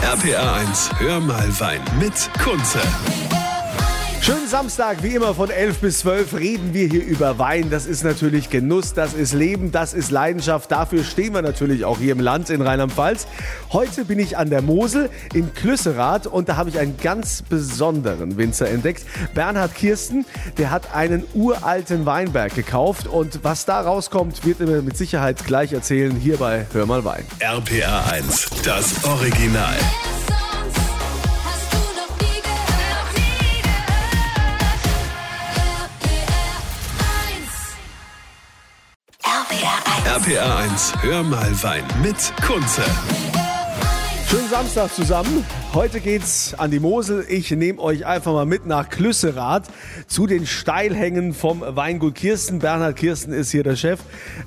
RPA 1, hör mal Wein mit Kunze. Schönen Samstag, wie immer von 11 bis 12 reden wir hier über Wein. Das ist natürlich Genuss, das ist Leben, das ist Leidenschaft. Dafür stehen wir natürlich auch hier im Land in Rheinland-Pfalz. Heute bin ich an der Mosel in Klüsserath und da habe ich einen ganz besonderen Winzer entdeckt. Bernhard Kirsten, der hat einen uralten Weinberg gekauft und was da rauskommt, wird er mir mit Sicherheit gleich erzählen hier bei Hör mal Wein. RPA 1, das Original. RPR 1. RPA 1, hör mal Wein mit Kunze. Schönen Samstag zusammen. Heute geht's an die Mosel. Ich nehme euch einfach mal mit nach Klüsserath zu den Steilhängen vom Weingut Kirsten. Bernhard Kirsten ist hier der Chef.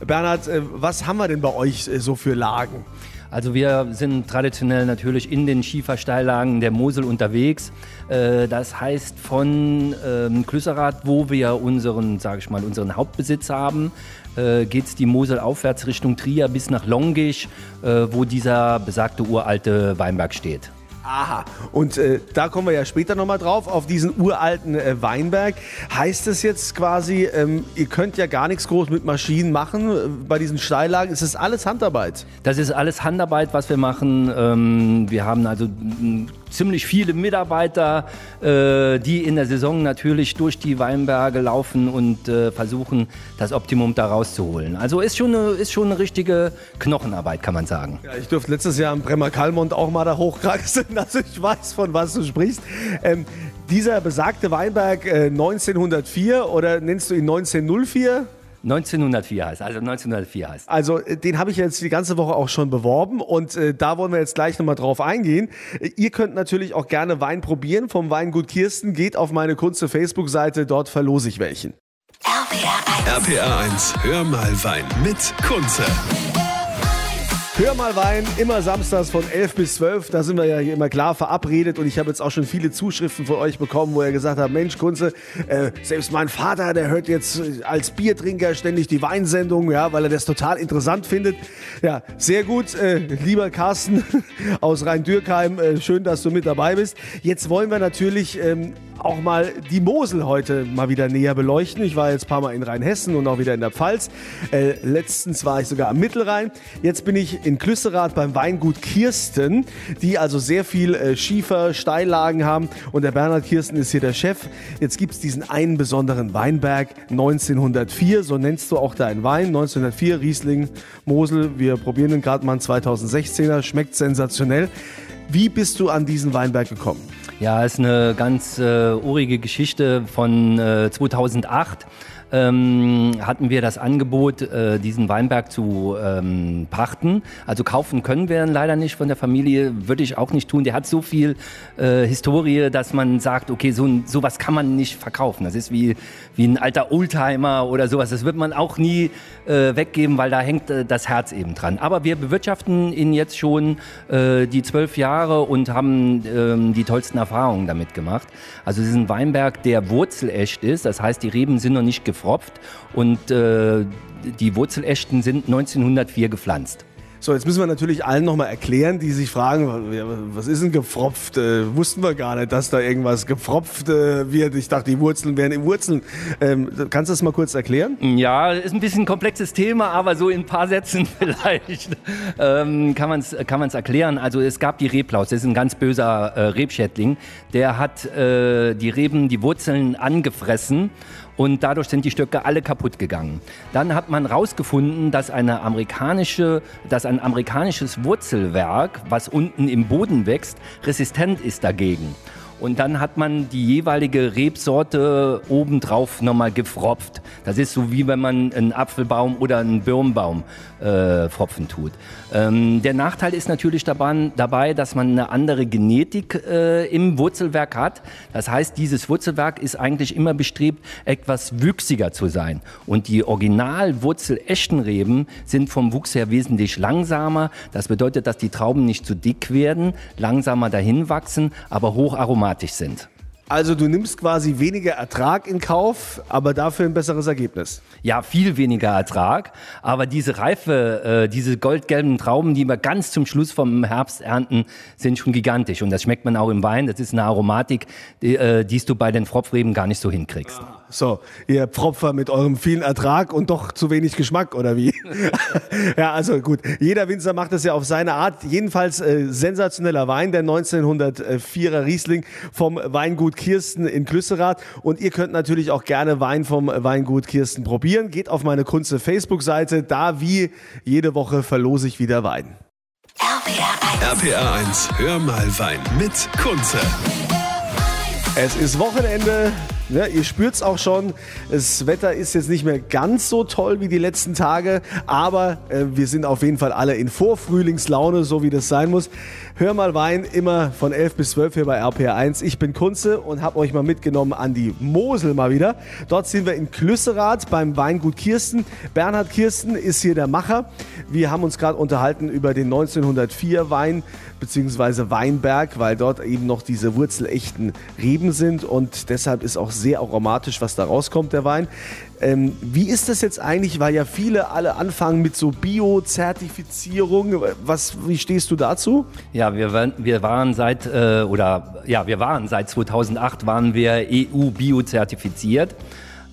Bernhard, äh, was haben wir denn bei euch äh, so für Lagen? Also wir sind traditionell natürlich in den Schiefersteillagen der Mosel unterwegs. Äh, Das heißt von ähm, Klüsserath, wo wir unseren, sage ich mal, unseren Hauptbesitz haben, geht es die Mosel aufwärts Richtung Trier bis nach Longisch, äh, wo dieser besagte uralte Weinberg steht. Aha. Und äh, da kommen wir ja später nochmal drauf, auf diesen uralten äh, Weinberg. Heißt es jetzt quasi, ähm, ihr könnt ja gar nichts groß mit Maschinen machen äh, bei diesen Steillagen? Ist das alles Handarbeit? Das ist alles Handarbeit, was wir machen. Ähm, wir haben also ziemlich viele Mitarbeiter, äh, die in der Saison natürlich durch die Weinberge laufen und äh, versuchen, das Optimum da rauszuholen. Also ist schon, eine, ist schon eine richtige Knochenarbeit, kann man sagen. Ja, ich durfte letztes Jahr im Bremer Kalmont auch mal da hochkraxeln, also ich weiß, von was du sprichst. Ähm, dieser besagte Weinberg äh, 1904 oder nennst du ihn 1904? 1904 heißt, also 1904 heißt. Also äh, den habe ich jetzt die ganze Woche auch schon beworben und äh, da wollen wir jetzt gleich nochmal drauf eingehen. Äh, ihr könnt natürlich auch gerne Wein probieren vom Weingut Kirsten. Geht auf meine Kunze Facebook-Seite, dort verlose ich welchen. RPR 1. RPA 1, hör mal Wein mit Kunze. Hör mal Wein, immer samstags von 11 bis 12. Da sind wir ja hier immer klar verabredet und ich habe jetzt auch schon viele Zuschriften von euch bekommen, wo ihr gesagt habt, Mensch Kunze, äh, selbst mein Vater, der hört jetzt äh, als Biertrinker ständig die Weinsendung, ja, weil er das total interessant findet. Ja, sehr gut, äh, lieber Carsten aus Rhein-Dürkheim, äh, schön, dass du mit dabei bist. Jetzt wollen wir natürlich ähm, auch mal die Mosel heute mal wieder näher beleuchten. Ich war jetzt ein paar Mal in Rheinhessen und auch wieder in der Pfalz. Äh, letztens war ich sogar am Mittelrhein. Jetzt bin ich in Klüsserath beim Weingut Kirsten, die also sehr viel äh, Schiefer, Steillagen haben. Und der Bernhard Kirsten ist hier der Chef. Jetzt gibt es diesen einen besonderen Weinberg 1904, so nennst du auch deinen Wein. 1904 Riesling, Mosel. Wir probieren den gerade mal einen 2016er. Schmeckt sensationell. Wie bist du an diesen Weinberg gekommen? Ja, ist eine ganz äh, urige Geschichte von äh, 2008. Ähm, hatten wir das Angebot, äh, diesen Weinberg zu ähm, pachten. Also kaufen können wir ihn leider nicht von der Familie, würde ich auch nicht tun. Der hat so viel äh, Historie, dass man sagt, okay, so sowas kann man nicht verkaufen. Das ist wie, wie ein alter Oldtimer oder sowas. Das wird man auch nie äh, weggeben, weil da hängt äh, das Herz eben dran. Aber wir bewirtschaften ihn jetzt schon äh, die zwölf Jahre und haben ähm, die tollsten Erfahrungen damit gemacht. Also es ist ein Weinberg, der wurzelecht ist. Das heißt, die Reben sind noch nicht gefropft und äh, die Wurzelächten sind 1904 gepflanzt. So, jetzt müssen wir natürlich allen nochmal erklären, die sich fragen, was ist denn gefropft? Äh, wussten wir gar nicht, dass da irgendwas gefropft äh, wird. Ich dachte, die Wurzeln wären in Wurzeln. Ähm, kannst du das mal kurz erklären? Ja, ist ein bisschen ein komplexes Thema, aber so in ein paar Sätzen vielleicht ähm, kann man es kann man's erklären. Also es gab die Reblaus, das ist ein ganz böser äh, Rebschädling. Der hat äh, die Reben, die Wurzeln angefressen und dadurch sind die Stöcke alle kaputt gegangen. Dann hat man herausgefunden, dass eine amerikanische, dass ein amerikanisches Wurzelwerk, was unten im Boden wächst, resistent ist dagegen. Und dann hat man die jeweilige Rebsorte obendrauf nochmal gefropft. Das ist so wie wenn man einen Apfelbaum oder einen Birnbaum äh, fropfen tut. Ähm, der Nachteil ist natürlich dabei, dass man eine andere Genetik äh, im Wurzelwerk hat. Das heißt, dieses Wurzelwerk ist eigentlich immer bestrebt, etwas wüchsiger zu sein. Und die original-wurzelechten Reben sind vom Wuchs her wesentlich langsamer. Das bedeutet, dass die Trauben nicht zu dick werden, langsamer dahin wachsen, aber hocharomatisch sind. Also du nimmst quasi weniger Ertrag in Kauf, aber dafür ein besseres Ergebnis. Ja, viel weniger Ertrag, aber diese Reife, äh, diese goldgelben Trauben, die wir ganz zum Schluss vom Herbst ernten, sind schon gigantisch und das schmeckt man auch im Wein. Das ist eine Aromatik, die, äh, die du bei den Fropfreben gar nicht so hinkriegst. So, ihr Pfropfer mit eurem vielen Ertrag und doch zu wenig Geschmack, oder wie? ja, also gut. Jeder Winzer macht das ja auf seine Art. Jedenfalls äh, sensationeller Wein, der 1904er Riesling vom Weingut Kirsten in Klüsserath. Und ihr könnt natürlich auch gerne Wein vom Weingut Kirsten probieren. Geht auf meine Kunze Facebook-Seite. Da wie jede Woche verlose ich wieder Wein. RPR 1. RPA 1, hör mal Wein mit Kunze. Es ist Wochenende. Ja, ihr spürt's auch schon. Das Wetter ist jetzt nicht mehr ganz so toll wie die letzten Tage, aber äh, wir sind auf jeden Fall alle in Vorfrühlingslaune, so wie das sein muss. Hör mal Wein, immer von 11 bis 12 hier bei RPR1. Ich bin Kunze und habe euch mal mitgenommen an die Mosel mal wieder. Dort sind wir in Klüsserath beim Weingut Kirsten. Bernhard Kirsten ist hier der Macher. Wir haben uns gerade unterhalten über den 1904 Wein beziehungsweise Weinberg, weil dort eben noch diese wurzelechten Reben sind und deshalb ist auch sehr aromatisch, was da rauskommt, der Wein. Ähm, wie ist das jetzt eigentlich, weil ja viele alle anfangen mit so Bio-Zertifizierung. Wie stehst du dazu? Ja, wir waren, wir waren seit äh, oder ja, wir waren seit 2008 waren wir EU Bio zertifiziert.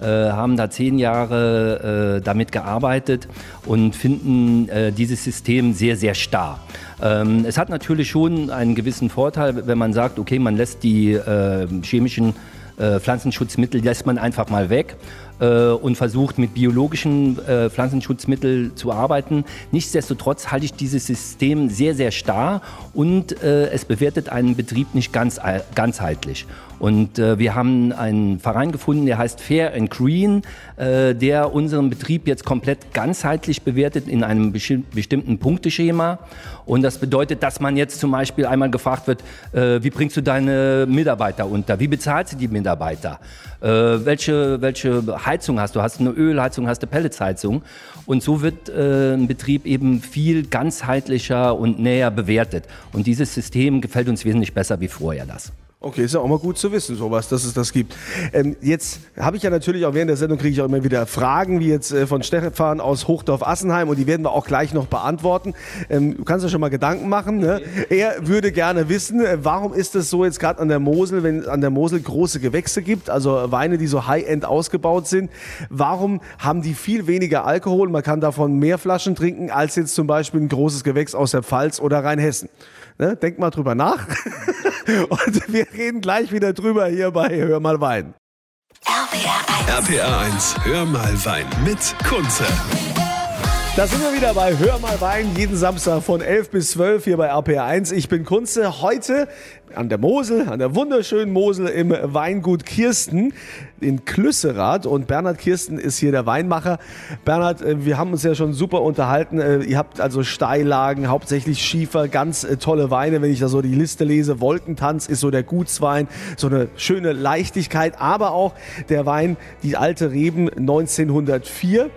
Äh, haben da zehn Jahre äh, damit gearbeitet und finden äh, dieses System sehr, sehr starr. Ähm, es hat natürlich schon einen gewissen Vorteil, wenn man sagt, okay, man lässt die äh, chemischen äh, Pflanzenschutzmittel lässt man einfach mal weg äh, und versucht mit biologischen äh, Pflanzenschutzmitteln zu arbeiten. Nichtsdestotrotz halte ich dieses System sehr, sehr starr und äh, es bewertet einen Betrieb nicht ganz, ganzheitlich. Und äh, wir haben einen Verein gefunden, der heißt Fair and Green, äh, der unseren Betrieb jetzt komplett ganzheitlich bewertet in einem besti- bestimmten Punkteschema. Und das bedeutet, dass man jetzt zum Beispiel einmal gefragt wird, äh, wie bringst du deine Mitarbeiter unter? Wie bezahlst du die Mitarbeiter? Äh, welche, welche Heizung hast du? Hast du eine Ölheizung, hast du Pelletsheizung? Und so wird äh, ein Betrieb eben viel ganzheitlicher und näher bewertet. Und dieses System gefällt uns wesentlich besser wie vorher das. Okay, ist ja auch mal gut zu wissen, sowas, dass es das gibt. Ähm, jetzt habe ich ja natürlich auch während der Sendung kriege ich auch immer wieder Fragen, wie jetzt äh, von Stefan aus Hochdorf-Assenheim und die werden wir auch gleich noch beantworten. Ähm, du kannst ja schon mal Gedanken machen. Ne? Er würde gerne wissen, äh, warum ist es so jetzt gerade an der Mosel, wenn es an der Mosel große Gewächse gibt, also Weine, die so High-End ausgebaut sind, warum haben die viel weniger Alkohol? Man kann davon mehr Flaschen trinken als jetzt zum Beispiel ein großes Gewächs aus der Pfalz oder Rheinhessen. Ne? Denk mal drüber nach. Und wir reden gleich wieder drüber hier bei Hör mal Wein. RPR 1. RPA 1, hör mal Wein mit Kunze. Da sind wir wieder bei Hör mal Wein, jeden Samstag von 11 bis 12 hier bei RPR1. Ich bin Kunze, heute an der Mosel, an der wunderschönen Mosel im Weingut Kirsten in Klüsserath. Und Bernhard Kirsten ist hier der Weinmacher. Bernhard, äh, wir haben uns ja schon super unterhalten. Äh, Ihr habt also Steillagen, hauptsächlich Schiefer, ganz äh, tolle Weine, wenn ich da so die Liste lese. Wolkentanz ist so der Gutswein, so eine schöne Leichtigkeit, aber auch der Wein, die alte Reben 1904.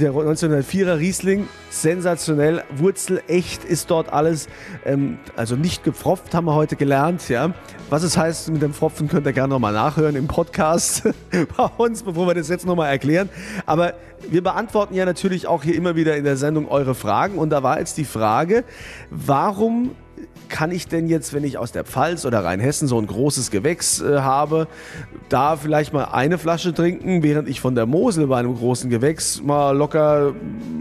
Der 1904er Riesling, sensationell, wurzelecht ist dort alles. Ähm, also nicht gepfropft, haben wir heute gelernt. Ja. Was es heißt mit dem Pfropfen, könnt ihr gerne nochmal nachhören im Podcast bei uns, bevor wir das jetzt nochmal erklären. Aber wir beantworten ja natürlich auch hier immer wieder in der Sendung eure Fragen. Und da war jetzt die Frage, warum kann ich denn jetzt, wenn ich aus der Pfalz oder Rheinhessen so ein großes Gewächs äh, habe, da vielleicht mal eine Flasche trinken, während ich von der Mosel bei einem großen Gewächs mal locker,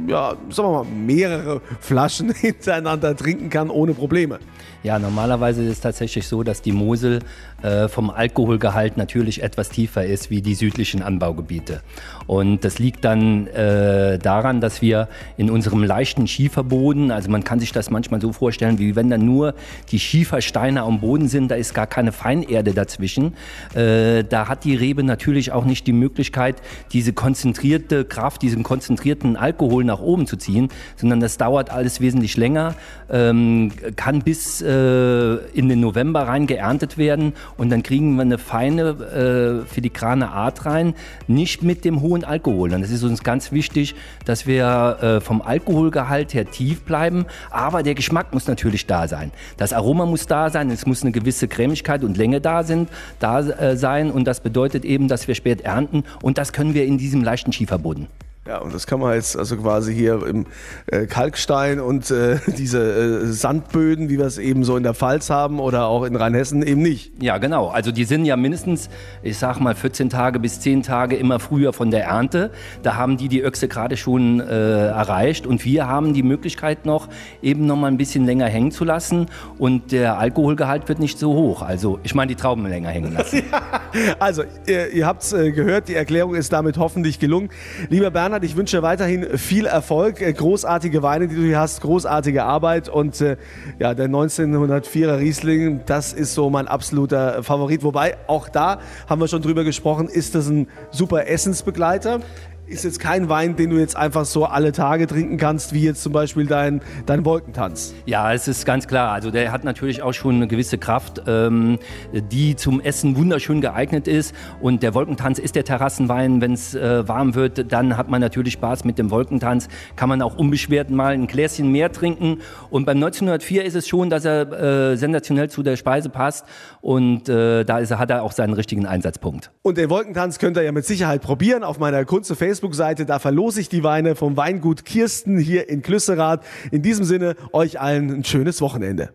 ja, sagen wir mal, mehrere Flaschen hintereinander trinken kann ohne Probleme. Ja, normalerweise ist es tatsächlich so, dass die Mosel äh, vom Alkoholgehalt natürlich etwas tiefer ist wie die südlichen Anbaugebiete. Und das liegt dann äh, daran, dass wir in unserem leichten Schieferboden, also man kann sich das manchmal so vorstellen, wie wenn da nur die Schiefersteine am Boden sind, da ist gar keine Feinerde dazwischen. Äh, da hat die Rebe natürlich auch nicht die Möglichkeit, diese konzentrierte Kraft, diesen konzentrierten Alkohol nach oben zu ziehen, sondern das dauert alles wesentlich länger, ähm, kann bis äh, in den November rein geerntet werden und dann kriegen wir eine feine, äh, filigrane Art rein, nicht mit dem hohen Alkohol. Und es ist uns ganz wichtig, dass wir äh, vom Alkoholgehalt her tief bleiben, aber der Geschmack muss natürlich da sein. Das Aroma muss da sein, es muss eine gewisse Cremigkeit und Länge da, sind, da äh, sein und das bedeutet eben, dass wir spät ernten und das können wir in diesem leichten Schieferboden. Ja, und das kann man jetzt also quasi hier im äh, Kalkstein und äh, diese äh, Sandböden, wie wir es eben so in der Pfalz haben oder auch in Rheinhessen eben nicht. Ja, genau. Also die sind ja mindestens, ich sag mal, 14 Tage bis 10 Tage immer früher von der Ernte. Da haben die die Öchse gerade schon äh, erreicht und wir haben die Möglichkeit noch, eben noch mal ein bisschen länger hängen zu lassen und der Alkoholgehalt wird nicht so hoch. Also ich meine, die Trauben länger hängen lassen. Also, ihr, ihr habt es äh, gehört, die Erklärung ist damit hoffentlich gelungen. Lieber Bernhard, ich wünsche weiterhin viel Erfolg, äh, großartige Weine, die du hier hast, großartige Arbeit und äh, ja, der 1904er Riesling, das ist so mein absoluter Favorit. Wobei, auch da haben wir schon drüber gesprochen, ist das ein super Essensbegleiter. Ist jetzt kein Wein, den du jetzt einfach so alle Tage trinken kannst, wie jetzt zum Beispiel dein, dein Wolkentanz. Ja, es ist ganz klar. Also der hat natürlich auch schon eine gewisse Kraft, ähm, die zum Essen wunderschön geeignet ist. Und der Wolkentanz ist der Terrassenwein. Wenn es äh, warm wird, dann hat man natürlich Spaß mit dem Wolkentanz. Kann man auch unbeschwert mal ein Gläschen mehr trinken. Und beim 1904 ist es schon, dass er äh, sensationell zu der Speise passt. Und äh, da ist, hat er auch seinen richtigen Einsatzpunkt. Und den Wolkentanz könnt ihr ja mit Sicherheit probieren auf meiner Kunze Facebook-Seite. Da verlose ich die Weine vom Weingut Kirsten hier in Klüsserath. In diesem Sinne, euch allen ein schönes Wochenende.